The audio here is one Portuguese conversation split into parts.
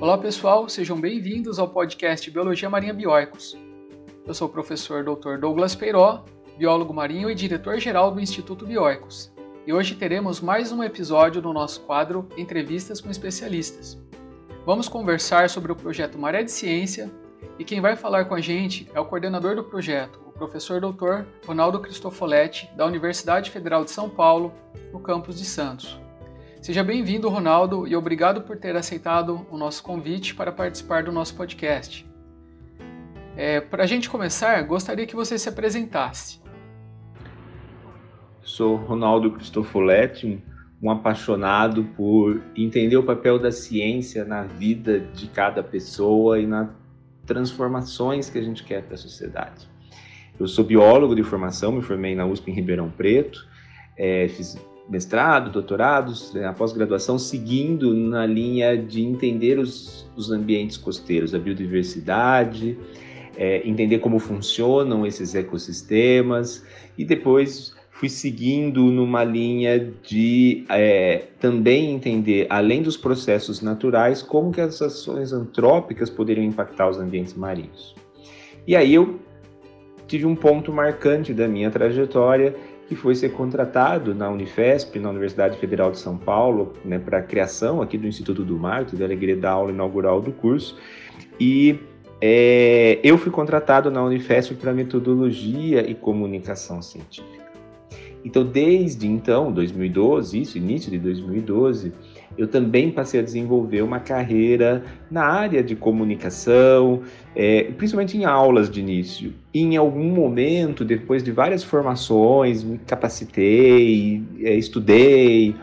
Olá pessoal, sejam bem-vindos ao podcast Biologia Marinha Bioicos. Eu sou o professor Dr. Douglas Peiró, biólogo marinho e diretor-geral do Instituto Bioicos. E hoje teremos mais um episódio do nosso quadro Entrevistas com Especialistas. Vamos conversar sobre o projeto Maré de Ciência e quem vai falar com a gente é o coordenador do projeto, o professor Dr. Ronaldo Cristofoletti, da Universidade Federal de São Paulo, no campus de Santos. Seja bem-vindo, Ronaldo, e obrigado por ter aceitado o nosso convite para participar do nosso podcast. É, para a gente começar, gostaria que você se apresentasse. Sou Ronaldo Cristofoletti, um apaixonado por entender o papel da ciência na vida de cada pessoa e nas transformações que a gente quer para a sociedade. Eu sou biólogo de formação, me formei na USP em Ribeirão Preto, é, fiz mestrado, doutorados, né, a pós-graduação, seguindo na linha de entender os, os ambientes costeiros, a biodiversidade, é, entender como funcionam esses ecossistemas e depois fui seguindo numa linha de é, também entender, além dos processos naturais, como que as ações antrópicas poderiam impactar os ambientes marinhos. E aí eu tive um ponto marcante da minha trajetória que foi ser contratado na Unifesp, na Universidade Federal de São Paulo, né, para a criação aqui do Instituto do Mar, tive a alegria da aula inaugural do curso, e é, eu fui contratado na Unifesp para metodologia e comunicação científica. Então, desde então, 2012, isso, início de 2012, eu também passei a desenvolver uma carreira na área de comunicação, é, principalmente em aulas de início. E em algum momento, depois de várias formações, me capacitei, é, estudei,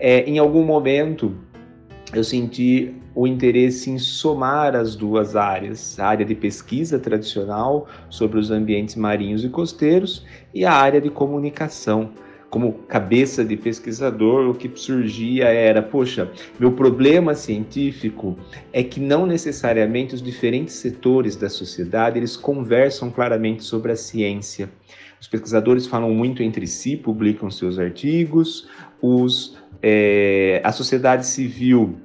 é, em algum momento eu senti o interesse em somar as duas áreas, a área de pesquisa tradicional sobre os ambientes marinhos e costeiros e a área de comunicação como cabeça de pesquisador, o que surgia era, poxa, meu problema científico é que não necessariamente os diferentes setores da sociedade eles conversam claramente sobre a ciência. Os pesquisadores falam muito entre si, publicam seus artigos, os, é, a sociedade civil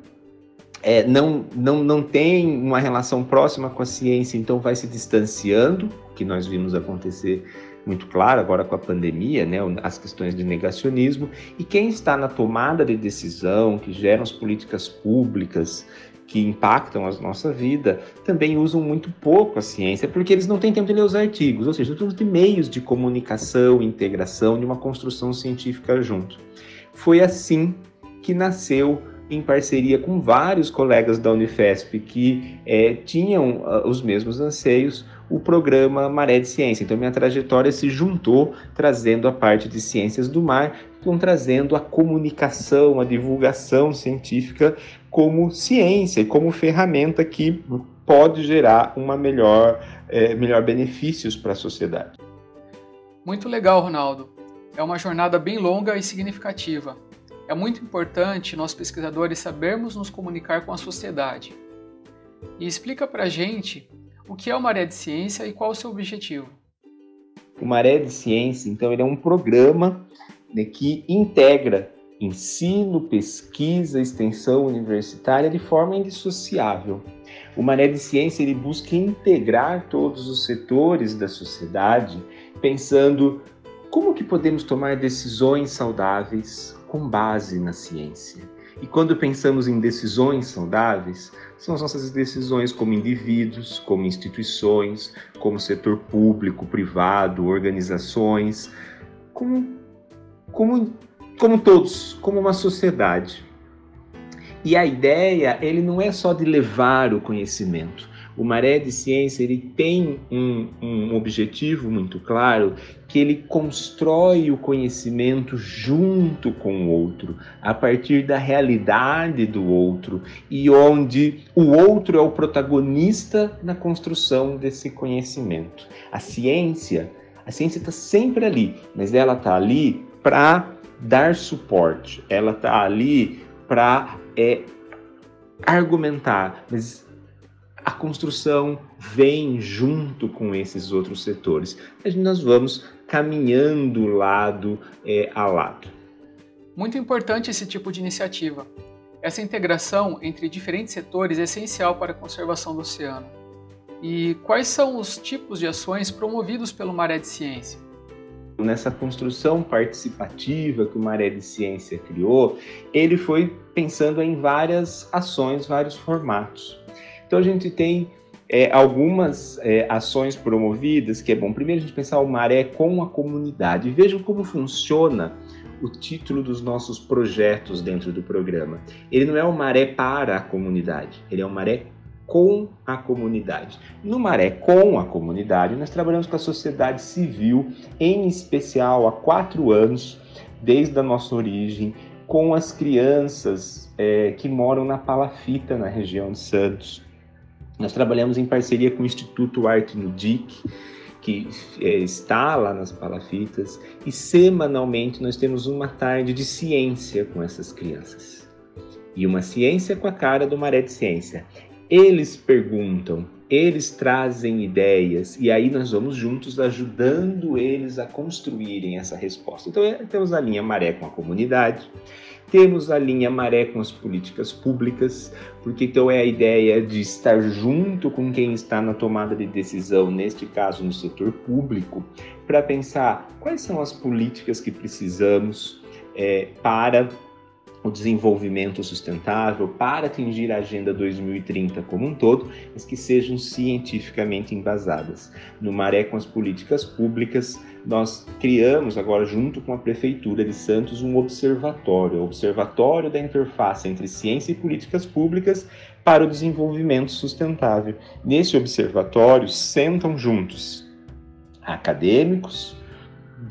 é, não, não, não tem uma relação próxima com a ciência, então vai se distanciando, que nós vimos acontecer muito claro agora com a pandemia, né, as questões de negacionismo, e quem está na tomada de decisão, que geram as políticas públicas, que impactam a nossa vida, também usam muito pouco a ciência, porque eles não têm tempo de ler os artigos, ou seja, todos de meios de comunicação, integração, de uma construção científica junto. Foi assim que nasceu em parceria com vários colegas da Unifesp que é, tinham uh, os mesmos anseios, o programa Maré de Ciência. Então, minha trajetória se juntou, trazendo a parte de ciências do mar, com trazendo a comunicação, a divulgação científica como ciência e como ferramenta que pode gerar uma melhor, é, melhor benefícios para a sociedade. Muito legal, Ronaldo. É uma jornada bem longa e significativa. É muito importante nós pesquisadores sabermos nos comunicar com a sociedade. E explica para gente o que é o Maré de Ciência e qual o seu objetivo. O Maré de Ciência, então, ele é um programa né, que integra ensino, pesquisa, extensão universitária de forma indissociável. O Maré de Ciência ele busca integrar todos os setores da sociedade, pensando como que podemos tomar decisões saudáveis, com base na ciência. E quando pensamos em decisões saudáveis, são as nossas decisões como indivíduos, como instituições, como setor público, privado, organizações, como, como, como todos, como uma sociedade. E a ideia, ele não é só de levar o conhecimento, o Maré de Ciência ele tem um, um objetivo muito claro, que ele constrói o conhecimento junto com o outro, a partir da realidade do outro, e onde o outro é o protagonista na construção desse conhecimento. A ciência, a ciência está sempre ali, mas ela está ali para dar suporte, ela está ali para é, argumentar, mas a construção vem junto com esses outros setores. Nós vamos caminhando lado é, a lado. Muito importante esse tipo de iniciativa. Essa integração entre diferentes setores é essencial para a conservação do oceano. E quais são os tipos de ações promovidos pelo Maré de Ciência? Nessa construção participativa que o Maré de Ciência criou, ele foi pensando em várias ações, vários formatos. Então a gente tem é, algumas é, ações promovidas, que é bom. Primeiro a gente pensar o Maré com a comunidade. Vejam como funciona o título dos nossos projetos dentro do programa. Ele não é o Maré para a comunidade, ele é o Maré com a comunidade. No Maré com a comunidade, nós trabalhamos com a sociedade civil, em especial há quatro anos, desde a nossa origem, com as crianças é, que moram na Palafita, na região de Santos. Nós trabalhamos em parceria com o Instituto Arte Nudic, que é, está lá nas palafitas, e semanalmente nós temos uma tarde de ciência com essas crianças. E uma ciência com a cara do Maré de Ciência. Eles perguntam, eles trazem ideias, e aí nós vamos juntos ajudando eles a construírem essa resposta. Então, é, temos a linha Maré com a comunidade, temos a linha maré com as políticas públicas, porque então é a ideia de estar junto com quem está na tomada de decisão, neste caso no setor público, para pensar quais são as políticas que precisamos é, para o desenvolvimento sustentável para atingir a Agenda 2030 como um todo, mas que sejam cientificamente embasadas. No Maré com as políticas públicas, nós criamos agora, junto com a Prefeitura de Santos, um observatório, Observatório da Interface entre Ciência e Políticas Públicas para o Desenvolvimento Sustentável. Nesse observatório sentam juntos acadêmicos,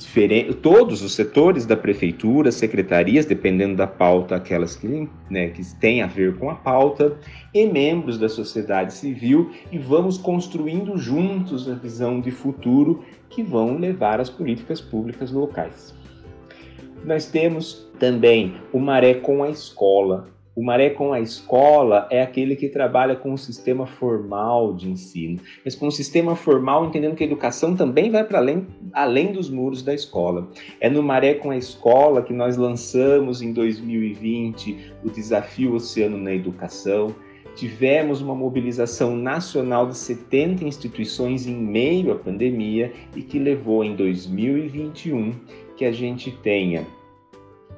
diferente, todos os setores da prefeitura, secretarias, dependendo da pauta, aquelas que, né, que têm a ver com a pauta, e membros da sociedade civil, e vamos construindo juntos a visão de futuro que vão levar as políticas públicas locais. Nós temos também o Maré com a Escola, o Maré com a escola é aquele que trabalha com o sistema formal de ensino, mas com o sistema formal entendendo que a educação também vai para além, além dos muros da escola. É no Maré com a escola que nós lançamos em 2020 o desafio Oceano na Educação. Tivemos uma mobilização nacional de 70 instituições em meio à pandemia e que levou em 2021 que a gente tenha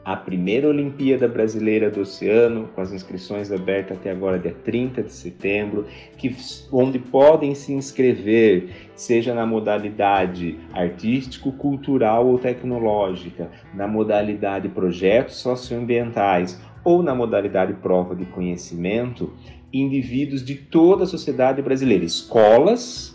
a primeira Olimpíada Brasileira do Oceano, com as inscrições abertas até agora, dia 30 de setembro, que, onde podem se inscrever, seja na modalidade artístico, cultural ou tecnológica, na modalidade projetos socioambientais ou na modalidade prova de conhecimento, indivíduos de toda a sociedade brasileira, escolas,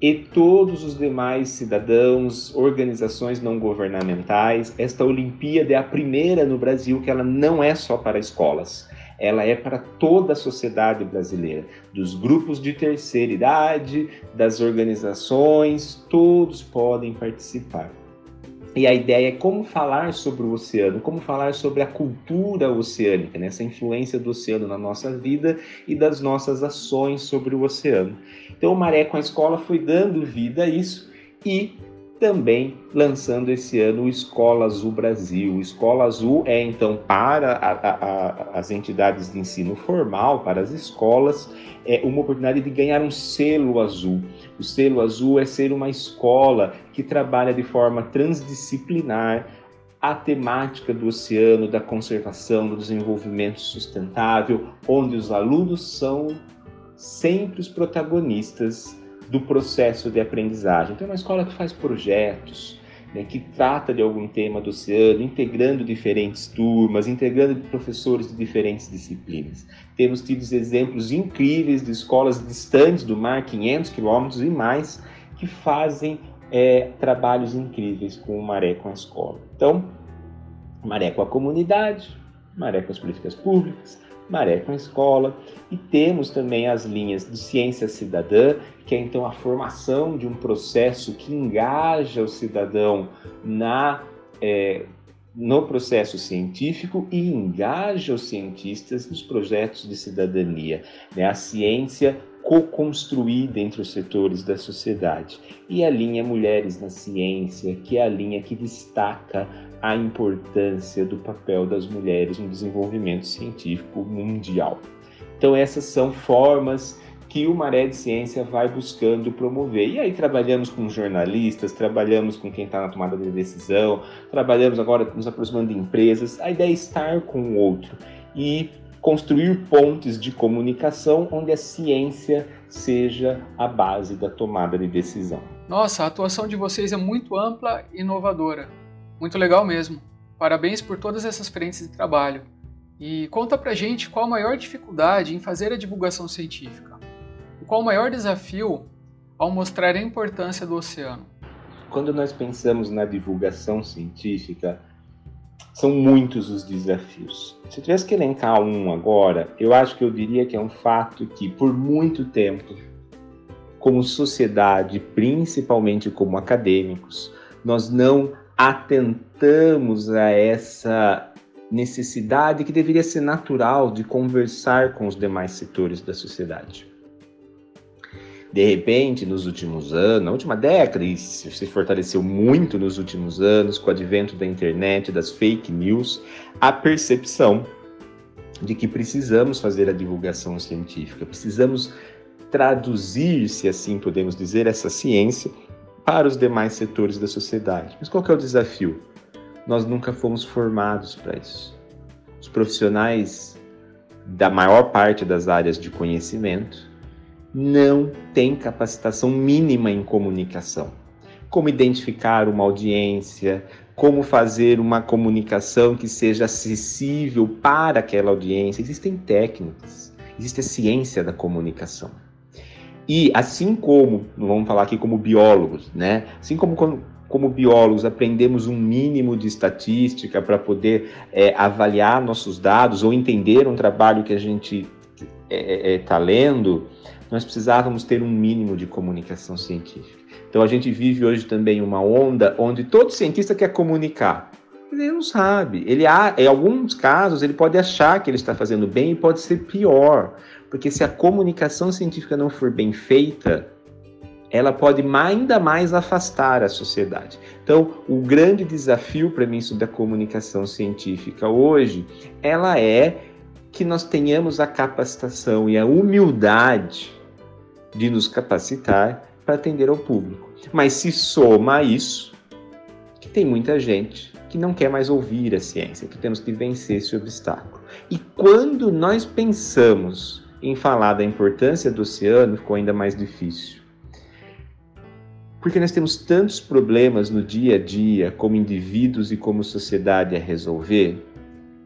e todos os demais cidadãos, organizações não governamentais. Esta Olimpíada é a primeira no Brasil que ela não é só para escolas. Ela é para toda a sociedade brasileira, dos grupos de terceira idade, das organizações, todos podem participar. E a ideia é como falar sobre o oceano, como falar sobre a cultura oceânica, né? essa influência do oceano na nossa vida e das nossas ações sobre o oceano. Então, o Maré com a Escola foi dando vida a isso e também lançando esse ano o Escola Azul Brasil. O Escola Azul é então para a, a, a, as entidades de ensino formal, para as escolas, é uma oportunidade de ganhar um selo azul. O selo azul é ser uma escola que trabalha de forma transdisciplinar a temática do oceano, da conservação, do desenvolvimento sustentável, onde os alunos são sempre os protagonistas do processo de aprendizagem. Então, é uma escola que faz projetos, né, que trata de algum tema do oceano, integrando diferentes turmas, integrando professores de diferentes disciplinas. Temos tido exemplos incríveis de escolas distantes do mar, 500 quilômetros e mais, que fazem é, trabalhos incríveis com o Maré com a escola. Então, Maré com a comunidade, Maré com as políticas públicas, Maré com a escola, e temos também as linhas de ciência cidadã, que é então a formação de um processo que engaja o cidadão na é, no processo científico e engaja os cientistas nos projetos de cidadania. Né? A ciência co-construir dentro dos setores da sociedade. E a linha Mulheres na Ciência, que é a linha que destaca a importância do papel das mulheres no desenvolvimento científico mundial. Então, essas são formas que o Maré de Ciência vai buscando promover. E aí trabalhamos com jornalistas, trabalhamos com quem está na tomada de decisão, trabalhamos agora nos aproximando de empresas. A ideia é estar com o outro e construir pontes de comunicação onde a ciência seja a base da tomada de decisão. Nossa, a atuação de vocês é muito ampla e inovadora. Muito legal mesmo. Parabéns por todas essas frentes de trabalho. E conta pra gente qual a maior dificuldade em fazer a divulgação científica. E qual o maior desafio ao mostrar a importância do oceano? Quando nós pensamos na divulgação científica, são muitos os desafios. Se eu tivesse que elencar um agora, eu acho que eu diria que é um fato que, por muito tempo, como sociedade, principalmente como acadêmicos, nós não atentamos a essa necessidade que deveria ser natural de conversar com os demais setores da sociedade. De repente, nos últimos anos, na última década, e se fortaleceu muito nos últimos anos com o advento da internet, das fake news, a percepção de que precisamos fazer a divulgação científica, precisamos traduzir, se assim podemos dizer, essa ciência para os demais setores da sociedade. Mas qual é o desafio? Nós nunca fomos formados para isso. Os profissionais da maior parte das áreas de conhecimento não têm capacitação mínima em comunicação. Como identificar uma audiência, como fazer uma comunicação que seja acessível para aquela audiência. Existem técnicas, existe a ciência da comunicação. E assim como, vamos falar aqui como biólogos, né? Assim como como biólogos aprendemos um mínimo de estatística para poder é, avaliar nossos dados ou entender um trabalho que a gente está é, é, é tá lendo, nós precisávamos ter um mínimo de comunicação científica. Então a gente vive hoje também uma onda onde todo cientista quer comunicar. Ele não sabe. Ele há, em alguns casos ele pode achar que ele está fazendo bem e pode ser pior. Porque se a comunicação científica não for bem feita, ela pode ainda mais afastar a sociedade. Então, o grande desafio para mim da comunicação científica hoje, ela é que nós tenhamos a capacitação e a humildade de nos capacitar para atender ao público. Mas se soma a isso, que tem muita gente que não quer mais ouvir a ciência, que temos que vencer esse obstáculo. E quando nós pensamos em falar da importância do oceano, ficou ainda mais difícil. Porque nós temos tantos problemas no dia a dia, como indivíduos e como sociedade a resolver,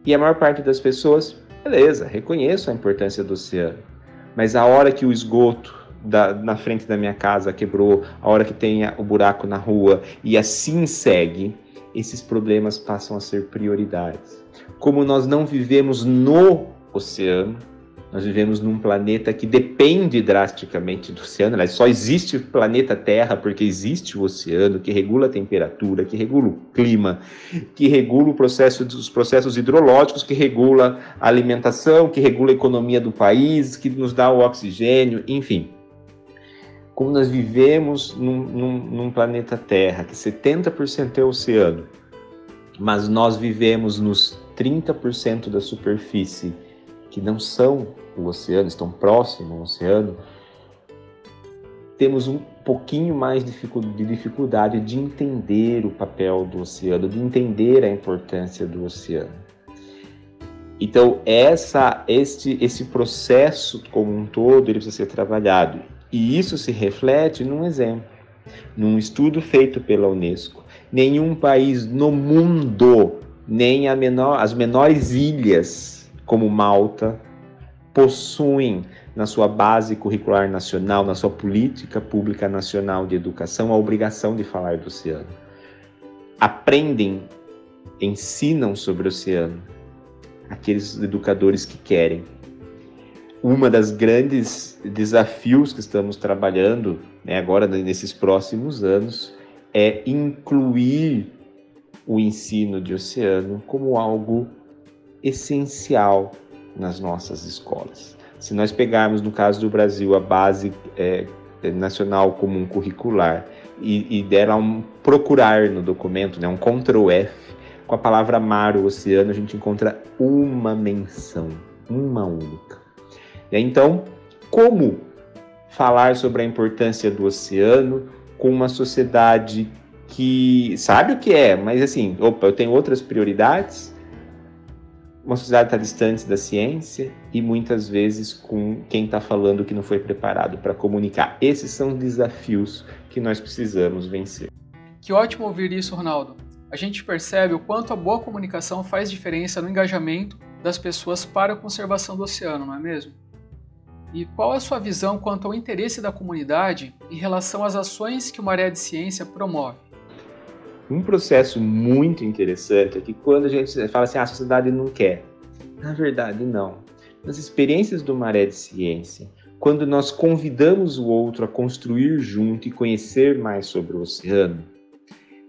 e a maior parte das pessoas, beleza, reconheço a importância do oceano, mas a hora que o esgoto da, na frente da minha casa quebrou, a hora que tem o buraco na rua, e assim segue, esses problemas passam a ser prioridades. Como nós não vivemos no oceano, nós vivemos num planeta que depende drasticamente do oceano. Aliás, só existe o planeta Terra porque existe o oceano que regula a temperatura, que regula o clima, que regula o processo dos processos hidrológicos, que regula a alimentação, que regula a economia do país, que nos dá o oxigênio, enfim. Como nós vivemos num, num, num planeta Terra, que 70% é oceano, mas nós vivemos nos 30% da superfície que não são o oceano, estão próximos ao oceano, temos um pouquinho mais de dificuldade de entender o papel do oceano, de entender a importância do oceano. Então, essa, este, esse processo como um todo ele precisa ser trabalhado. E isso se reflete num exemplo, num estudo feito pela Unesco. Nenhum país no mundo, nem menor, as menores ilhas, como Malta, possuem na sua base curricular nacional, na sua política pública nacional de educação, a obrigação de falar do oceano. Aprendem, ensinam sobre o oceano aqueles educadores que querem. Uma das grandes desafios que estamos trabalhando né, agora nesses próximos anos é incluir o ensino de oceano como algo essencial nas nossas escolas. Se nós pegarmos, no caso do Brasil, a base é, nacional comum curricular e, e der um procurar no documento, né, um Ctrl F, com a palavra mar, o oceano, a gente encontra uma menção, uma única. Então, como falar sobre a importância do oceano com uma sociedade que sabe o que é, mas assim, opa, eu tenho outras prioridades. Uma sociedade está distante da ciência e muitas vezes com quem está falando que não foi preparado para comunicar. Esses são os desafios que nós precisamos vencer. Que ótimo ouvir isso, Ronaldo. A gente percebe o quanto a boa comunicação faz diferença no engajamento das pessoas para a conservação do oceano, não é mesmo? E qual a sua visão quanto ao interesse da comunidade em relação às ações que o Maré de Ciência promove? Um processo muito interessante é que quando a gente fala assim, ah, a sociedade não quer, na verdade não. Nas experiências do Maré de Ciência, quando nós convidamos o outro a construir junto e conhecer mais sobre o oceano,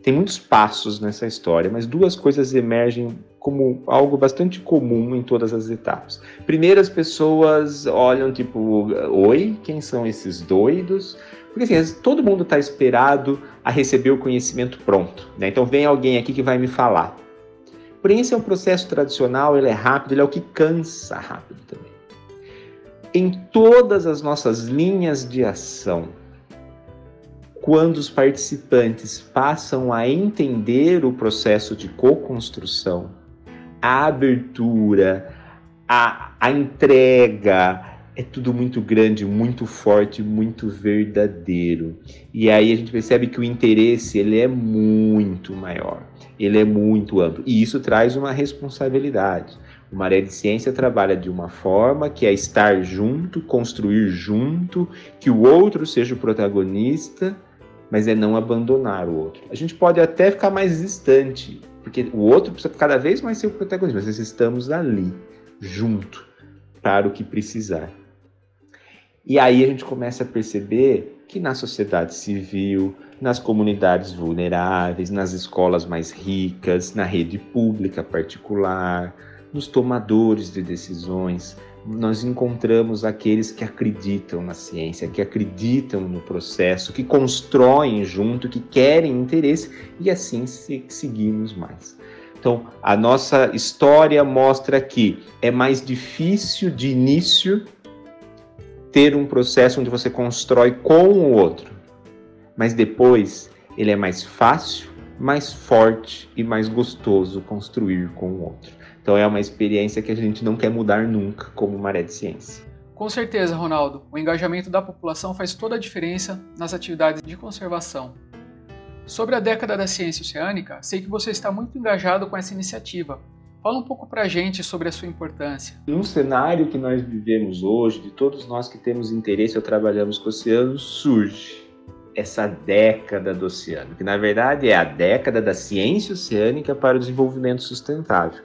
tem muitos passos nessa história, mas duas coisas emergem como algo bastante comum em todas as etapas. Primeiro, as pessoas olham tipo, oi, quem são esses doidos? Porque assim, todo mundo está esperado a receber o conhecimento pronto. Né? Então vem alguém aqui que vai me falar. Porém, esse é um processo tradicional, ele é rápido, ele é o que cansa rápido também. Em todas as nossas linhas de ação, quando os participantes passam a entender o processo de co-construção, a abertura, a, a entrega, é tudo muito grande, muito forte, muito verdadeiro. E aí a gente percebe que o interesse ele é muito maior, ele é muito amplo. E isso traz uma responsabilidade. O Maré de Ciência trabalha de uma forma que é estar junto, construir junto, que o outro seja o protagonista mas é não abandonar o outro. A gente pode até ficar mais distante, porque o outro precisa cada vez mais ser o protagonista, mas nós estamos ali, junto, para o que precisar. E aí a gente começa a perceber que na sociedade civil, nas comunidades vulneráveis, nas escolas mais ricas, na rede pública particular, nos tomadores de decisões, nós encontramos aqueles que acreditam na ciência, que acreditam no processo, que constroem junto, que querem interesse e assim seguimos mais. Então, a nossa história mostra que é mais difícil de início ter um processo onde você constrói com o outro, mas depois ele é mais fácil, mais forte e mais gostoso construir com o outro. Então é uma experiência que a gente não quer mudar nunca como maré de ciência. Com certeza, Ronaldo. O engajamento da população faz toda a diferença nas atividades de conservação. Sobre a década da ciência oceânica, sei que você está muito engajado com essa iniciativa. Fala um pouco para a gente sobre a sua importância. No cenário que nós vivemos hoje, de todos nós que temos interesse ou trabalhamos com o oceano, surge essa década do oceano, que na verdade é a década da ciência oceânica para o desenvolvimento sustentável.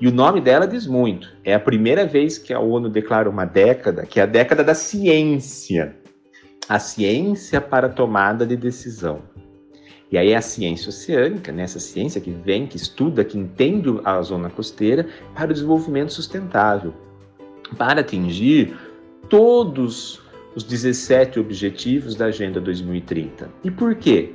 E o nome dela diz muito. É a primeira vez que a ONU declara uma década, que é a década da ciência. A ciência para tomada de decisão. E aí é a ciência oceânica, né? essa ciência que vem, que estuda, que entende a zona costeira para o desenvolvimento sustentável, para atingir todos os 17 objetivos da Agenda 2030. E por quê?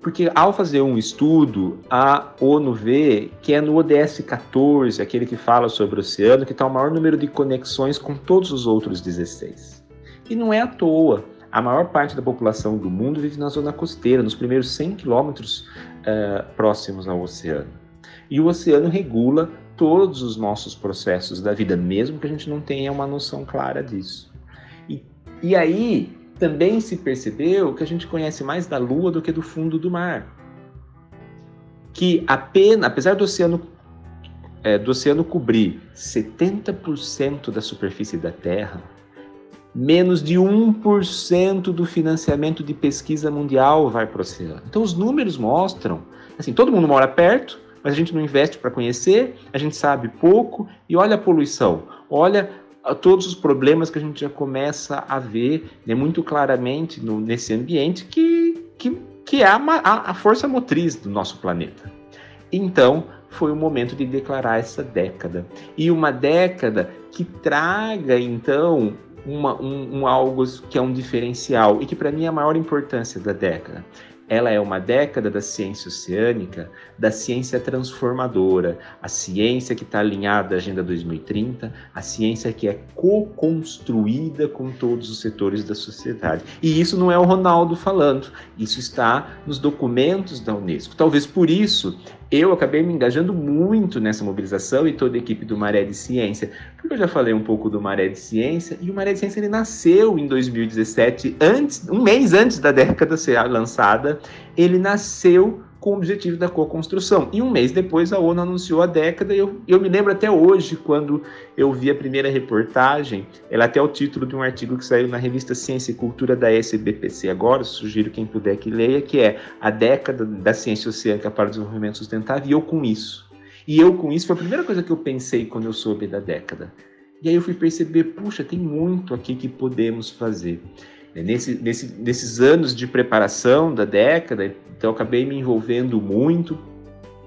Porque ao fazer um estudo, a ONU vê que é no ODS 14, aquele que fala sobre o oceano, que está o maior número de conexões com todos os outros 16. E não é à toa. A maior parte da população do mundo vive na zona costeira, nos primeiros 100 quilômetros uh, próximos ao oceano. E o oceano regula todos os nossos processos da vida, mesmo que a gente não tenha uma noção clara disso. E, e aí, também se percebeu que a gente conhece mais da Lua do que do fundo do mar. Que apenas, apesar do oceano, é, do oceano cobrir 70% da superfície da Terra, menos de 1% do financiamento de pesquisa mundial vai para o oceano. Então os números mostram, assim, todo mundo mora perto, mas a gente não investe para conhecer, a gente sabe pouco e olha a poluição, olha todos os problemas que a gente já começa a ver né, muito claramente no, nesse ambiente que, que, que é a, a, força motriz do nosso planeta. Então, foi o momento de declarar essa década. E uma década que traga, então, uma, um, um, algo que é um diferencial e que para mim é a maior importância da década. Ela é uma década da ciência oceânica, da ciência transformadora, a ciência que está alinhada à Agenda 2030, a ciência que é co-construída com todos os setores da sociedade. E isso não é o Ronaldo falando, isso está nos documentos da Unesco. Talvez por isso eu acabei me engajando muito nessa mobilização e toda a equipe do Maré de Ciência, porque eu já falei um pouco do Maré de Ciência e o Maré de Ciência ele nasceu em 2017, antes, um mês antes da década ser lançada, ele nasceu com o objetivo da co-construção. E um mês depois a ONU anunciou a década, e eu, eu me lembro até hoje, quando eu vi a primeira reportagem, ela até o título de um artigo que saiu na revista Ciência e Cultura da SBPC agora, sugiro quem puder que leia, que é a década da ciência oceânica para o desenvolvimento sustentável, e eu com isso. E eu com isso foi a primeira coisa que eu pensei quando eu soube da década. E aí eu fui perceber, puxa, tem muito aqui que podemos fazer. É, nesse, nesse, nesses anos de preparação da década, então acabei me envolvendo muito.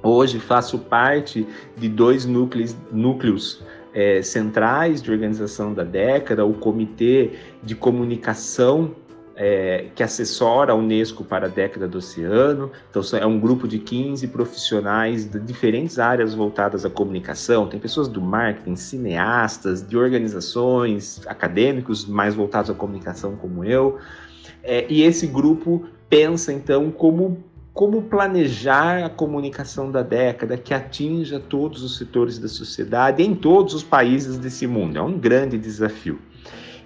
Hoje faço parte de dois núcleos, núcleos é, centrais de organização da década, o Comitê de Comunicação é, que assessora a Unesco para a década do oceano. Então, é um grupo de 15 profissionais de diferentes áreas voltadas à comunicação. Tem pessoas do marketing, cineastas, de organizações, acadêmicos mais voltados à comunicação, como eu. É, e esse grupo pensa, então, como como planejar a comunicação da década que atinja todos os setores da sociedade em todos os países desse mundo. É um grande desafio.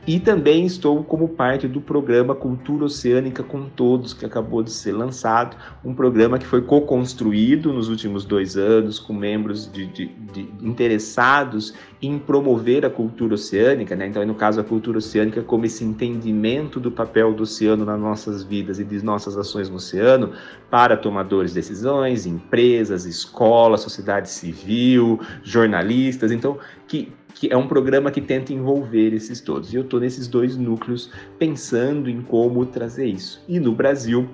E também estou como parte do programa Cultura Oceânica com Todos, que acabou de ser lançado, um programa que foi co-construído nos últimos dois anos com membros de, de, de interessados em promover a cultura oceânica, né? então no caso a cultura oceânica como esse entendimento do papel do oceano nas nossas vidas e de nossas ações no oceano para tomadores de decisões, empresas, escolas, sociedade civil, jornalistas, então que que é um programa que tenta envolver esses todos. E eu estou nesses dois núcleos pensando em como trazer isso. E no Brasil,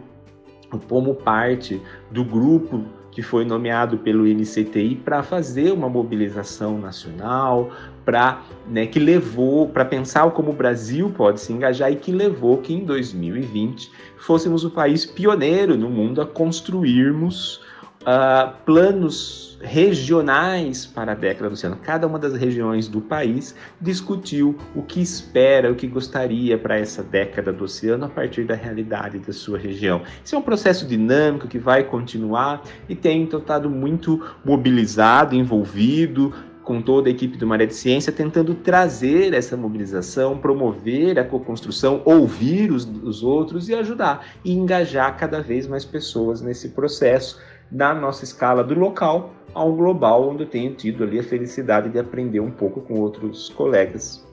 como parte do grupo que foi nomeado pelo INCTI para fazer uma mobilização nacional, para né, que levou para pensar como o Brasil pode se engajar e que levou que em 2020 fôssemos o país pioneiro no mundo a construirmos uh, planos regionais para a década do oceano. Cada uma das regiões do país discutiu o que espera, o que gostaria para essa década do oceano a partir da realidade da sua região. Isso é um processo dinâmico que vai continuar e tem então estado muito mobilizado, envolvido, com toda a equipe do Maré de Ciência, tentando trazer essa mobilização, promover a co-construção, ouvir os, os outros e ajudar e engajar cada vez mais pessoas nesse processo da nossa escala do local ao global, onde eu tenho tido ali a felicidade de aprender um pouco com outros colegas.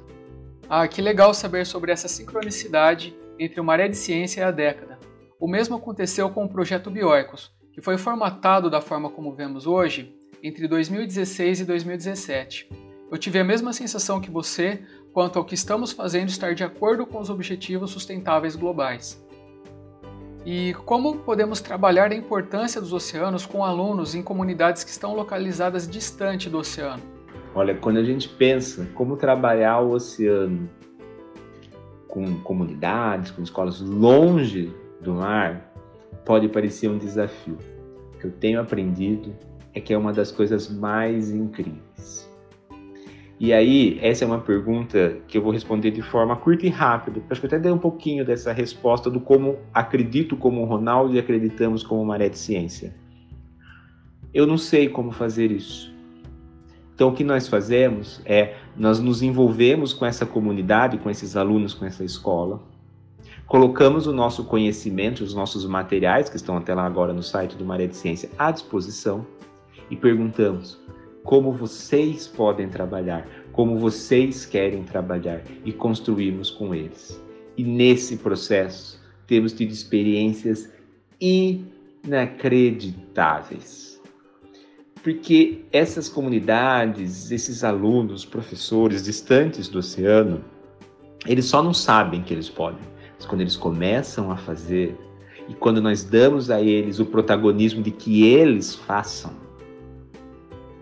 Ah, que legal saber sobre essa sincronicidade entre o Maré de Ciência e a década. O mesmo aconteceu com o projeto Bioicos, que foi formatado da forma como vemos hoje entre 2016 e 2017. Eu tive a mesma sensação que você quanto ao que estamos fazendo estar de acordo com os objetivos sustentáveis globais. E como podemos trabalhar a importância dos oceanos com alunos em comunidades que estão localizadas distante do oceano? Olha, quando a gente pensa como trabalhar o oceano com comunidades, com escolas longe do mar, pode parecer um desafio. O que eu tenho aprendido é que é uma das coisas mais incríveis. E aí, essa é uma pergunta que eu vou responder de forma curta e rápida. Acho que eu até dei um pouquinho dessa resposta do como acredito como Ronaldo e acreditamos como Maré de Ciência. Eu não sei como fazer isso. Então, o que nós fazemos é nós nos envolvemos com essa comunidade, com esses alunos, com essa escola, colocamos o nosso conhecimento, os nossos materiais que estão até lá agora no site do Maré de Ciência à disposição e perguntamos: como vocês podem trabalhar, como vocês querem trabalhar e construirmos com eles. E nesse processo temos tido experiências inacreditáveis. Porque essas comunidades, esses alunos, professores distantes do oceano, eles só não sabem que eles podem. Mas quando eles começam a fazer e quando nós damos a eles o protagonismo de que eles façam,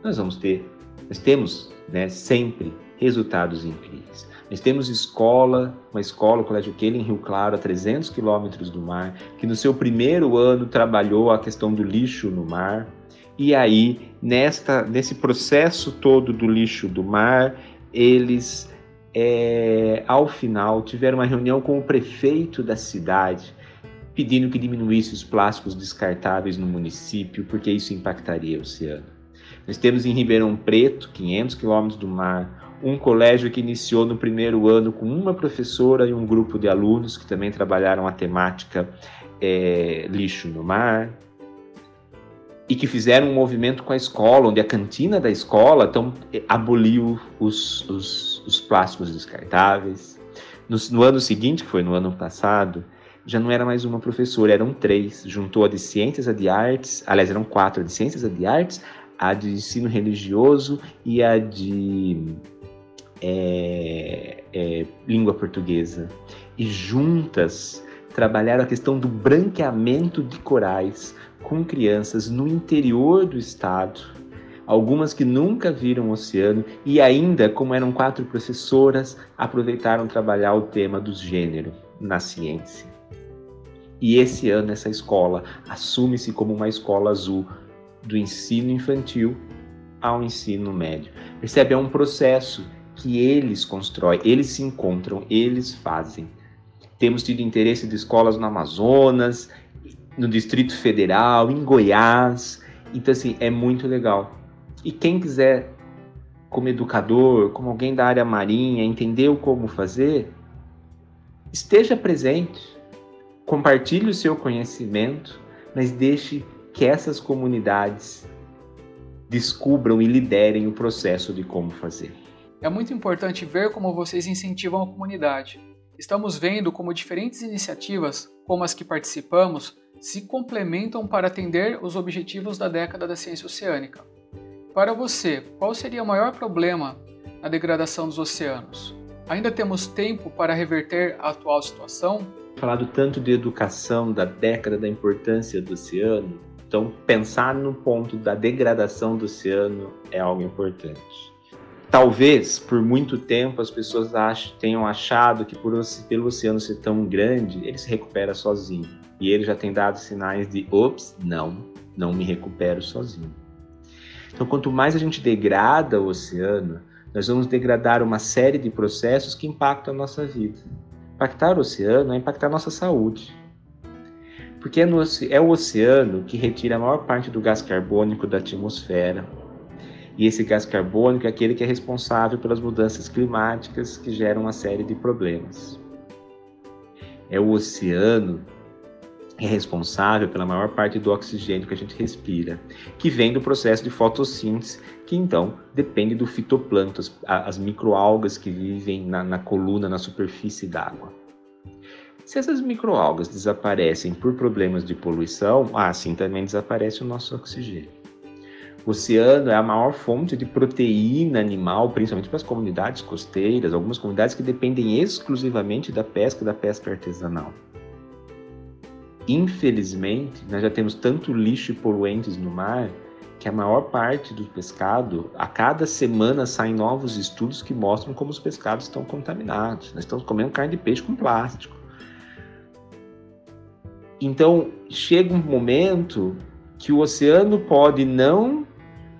nós vamos ter, nós temos né, sempre resultados incríveis. Nós temos escola, uma escola, o Colégio Keila em Rio Claro, a 300 quilômetros do mar, que no seu primeiro ano trabalhou a questão do lixo no mar. E aí, nesta, nesse processo todo do lixo do mar, eles, é, ao final, tiveram uma reunião com o prefeito da cidade, pedindo que diminuísse os plásticos descartáveis no município, porque isso impactaria o oceano. Nós temos em Ribeirão Preto, 500 quilômetros do mar, um colégio que iniciou no primeiro ano com uma professora e um grupo de alunos que também trabalharam a temática é, lixo no mar e que fizeram um movimento com a escola, onde a cantina da escola então, aboliu os, os, os plásticos descartáveis. No, no, ano seguinte, que foi no ano passado, já não era mais uma professora, eram três. Juntou a de ciências, a de artes, aliás, eram quatro: a de ciências, a de artes, a de ensino religioso e a de é, é, língua portuguesa. E juntas trabalharam a questão do branqueamento de corais com crianças no interior do estado, algumas que nunca viram o oceano e ainda, como eram quatro professoras, aproveitaram trabalhar o tema do gênero na ciência. E esse ano essa escola assume-se como uma escola azul do ensino infantil ao ensino médio. Percebe? É um processo que eles constroem, eles se encontram, eles fazem. Temos tido interesse de escolas no Amazonas, no Distrito Federal, em Goiás. Então, assim, é muito legal. E quem quiser, como educador, como alguém da área marinha, entender como fazer, esteja presente, compartilhe o seu conhecimento, mas deixe que essas comunidades descubram e liderem o processo de como fazer. É muito importante ver como vocês incentivam a comunidade. Estamos vendo como diferentes iniciativas, como as que participamos, se complementam para atender os objetivos da década da ciência oceânica. Para você, qual seria o maior problema na degradação dos oceanos? Ainda temos tempo para reverter a atual situação? Falado tanto de educação, da década da importância do oceano, então pensar no ponto da degradação do oceano é algo importante. Talvez por muito tempo as pessoas ach, tenham achado que por, pelo oceano ser tão grande, ele se recupera sozinho. E ele já tem dado sinais de, ops, não, não me recupero sozinho. Então, quanto mais a gente degrada o oceano, nós vamos degradar uma série de processos que impactam a nossa vida. Impactar o oceano é impactar a nossa saúde. Porque é, no, é o oceano que retira a maior parte do gás carbônico da atmosfera, e esse gás carbônico é aquele que é responsável pelas mudanças climáticas que geram uma série de problemas. É o oceano que é responsável pela maior parte do oxigênio que a gente respira, que vem do processo de fotossíntese, que então depende do fitoplâncton, as microalgas que vivem na, na coluna, na superfície d'água. Se essas microalgas desaparecem por problemas de poluição, assim também desaparece o nosso oxigênio. O oceano é a maior fonte de proteína animal, principalmente para as comunidades costeiras, algumas comunidades que dependem exclusivamente da pesca da pesca artesanal. Infelizmente, nós já temos tanto lixo e poluentes no mar que a maior parte do pescado, a cada semana saem novos estudos que mostram como os pescados estão contaminados. Nós estamos comendo carne de peixe com plástico. Então, chega um momento que o oceano pode não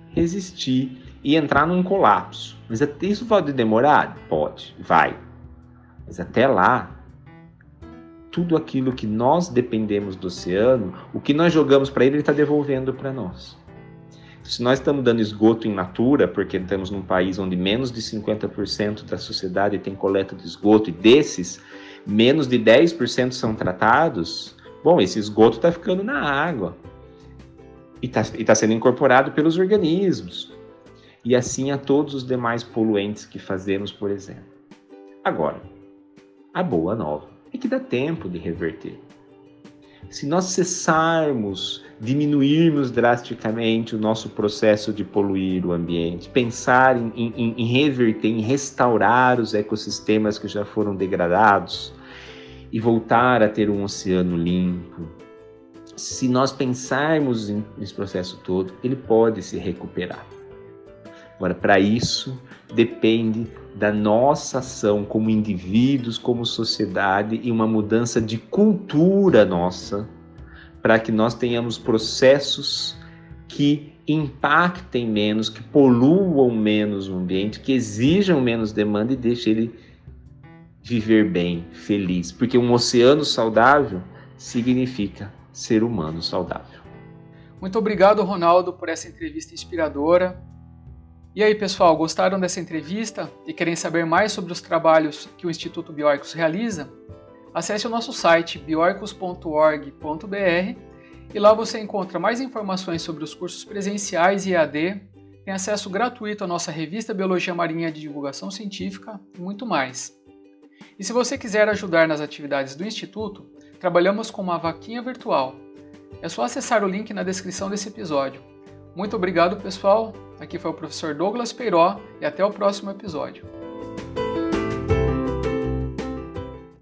resistir e entrar num colapso. Mas isso pode demorar? Pode, vai. Mas até lá, tudo aquilo que nós dependemos do oceano, o que nós jogamos para ele, ele está devolvendo para nós. Se nós estamos dando esgoto em natura, porque estamos num país onde menos de 50% da sociedade tem coleta de esgoto, e desses, menos de 10% são tratados, bom, esse esgoto está ficando na água e está tá sendo incorporado pelos organismos. E assim a todos os demais poluentes que fazemos, por exemplo. Agora, a boa nova é que dá tempo de reverter. Se nós cessarmos, diminuirmos drasticamente o nosso processo de poluir o ambiente, pensar em, em, em reverter, em restaurar os ecossistemas que já foram degradados e voltar a ter um oceano limpo, se nós pensarmos nesse processo todo, ele pode se recuperar. Agora, para isso, depende da nossa ação como indivíduos, como sociedade e uma mudança de cultura nossa, para que nós tenhamos processos que impactem menos, que poluam menos o ambiente, que exijam menos demanda e deixem ele viver bem, feliz. Porque um oceano saudável significa ser humano saudável. Muito obrigado, Ronaldo, por essa entrevista inspiradora. E aí, pessoal, gostaram dessa entrevista e querem saber mais sobre os trabalhos que o Instituto Bioicos realiza? Acesse o nosso site bioicos.org.br e lá você encontra mais informações sobre os cursos presenciais e EAD, tem acesso gratuito à nossa revista Biologia Marinha de Divulgação Científica e muito mais. E se você quiser ajudar nas atividades do Instituto, trabalhamos com uma vaquinha virtual. É só acessar o link na descrição desse episódio. Muito obrigado, pessoal. Aqui foi o professor Douglas Peiró e até o próximo episódio.